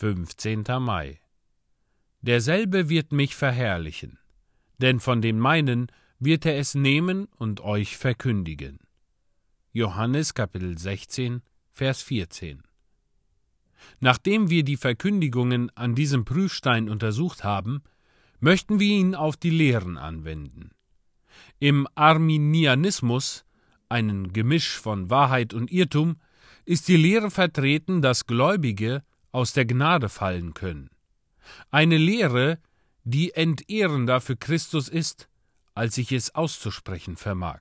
15. Mai. Derselbe wird mich verherrlichen, denn von den meinen wird er es nehmen und euch verkündigen. Johannes Kapitel 16, Vers 14. Nachdem wir die Verkündigungen an diesem Prüfstein untersucht haben, möchten wir ihn auf die Lehren anwenden. Im Arminianismus, einen Gemisch von Wahrheit und Irrtum, ist die Lehre vertreten, dass Gläubige aus der Gnade fallen können. Eine Lehre, die entehrender für Christus ist, als ich es auszusprechen vermag.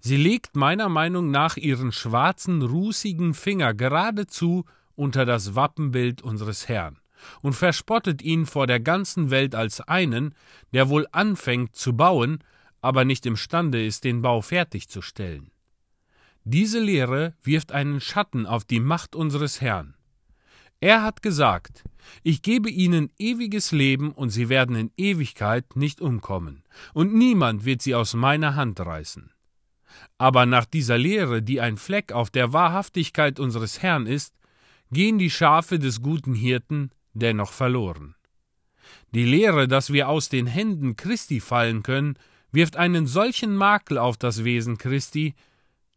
Sie legt meiner Meinung nach ihren schwarzen, rußigen Finger geradezu unter das Wappenbild unseres Herrn und verspottet ihn vor der ganzen Welt als einen, der wohl anfängt zu bauen, aber nicht imstande ist, den Bau fertigzustellen. Diese Lehre wirft einen Schatten auf die Macht unseres Herrn. Er hat gesagt, ich gebe ihnen ewiges Leben und sie werden in Ewigkeit nicht umkommen, und niemand wird sie aus meiner Hand reißen. Aber nach dieser Lehre, die ein Fleck auf der Wahrhaftigkeit unseres Herrn ist, gehen die Schafe des guten Hirten dennoch verloren. Die Lehre, dass wir aus den Händen Christi fallen können, wirft einen solchen Makel auf das Wesen Christi,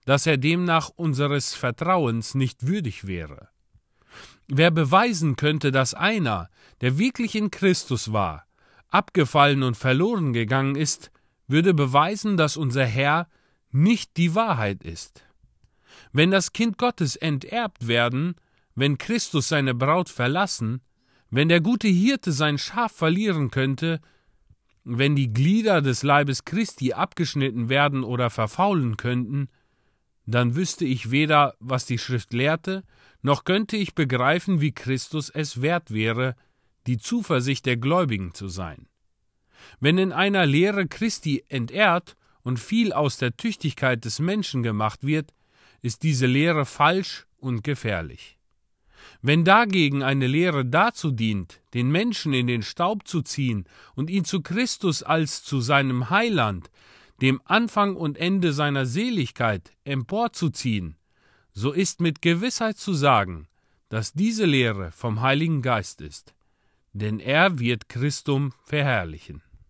dass er demnach unseres Vertrauens nicht würdig wäre. Wer beweisen könnte, dass einer, der wirklich in Christus war, abgefallen und verloren gegangen ist, würde beweisen, dass unser Herr nicht die Wahrheit ist. Wenn das Kind Gottes enterbt werden, wenn Christus seine Braut verlassen, wenn der gute Hirte sein Schaf verlieren könnte, wenn die Glieder des Leibes Christi abgeschnitten werden oder verfaulen könnten, dann wüsste ich weder, was die Schrift lehrte, noch könnte ich begreifen, wie Christus es wert wäre, die Zuversicht der Gläubigen zu sein. Wenn in einer Lehre Christi entehrt und viel aus der Tüchtigkeit des Menschen gemacht wird, ist diese Lehre falsch und gefährlich. Wenn dagegen eine Lehre dazu dient, den Menschen in den Staub zu ziehen und ihn zu Christus als zu seinem Heiland, dem Anfang und Ende seiner Seligkeit emporzuziehen, so ist mit Gewissheit zu sagen, dass diese Lehre vom Heiligen Geist ist, denn er wird Christum verherrlichen.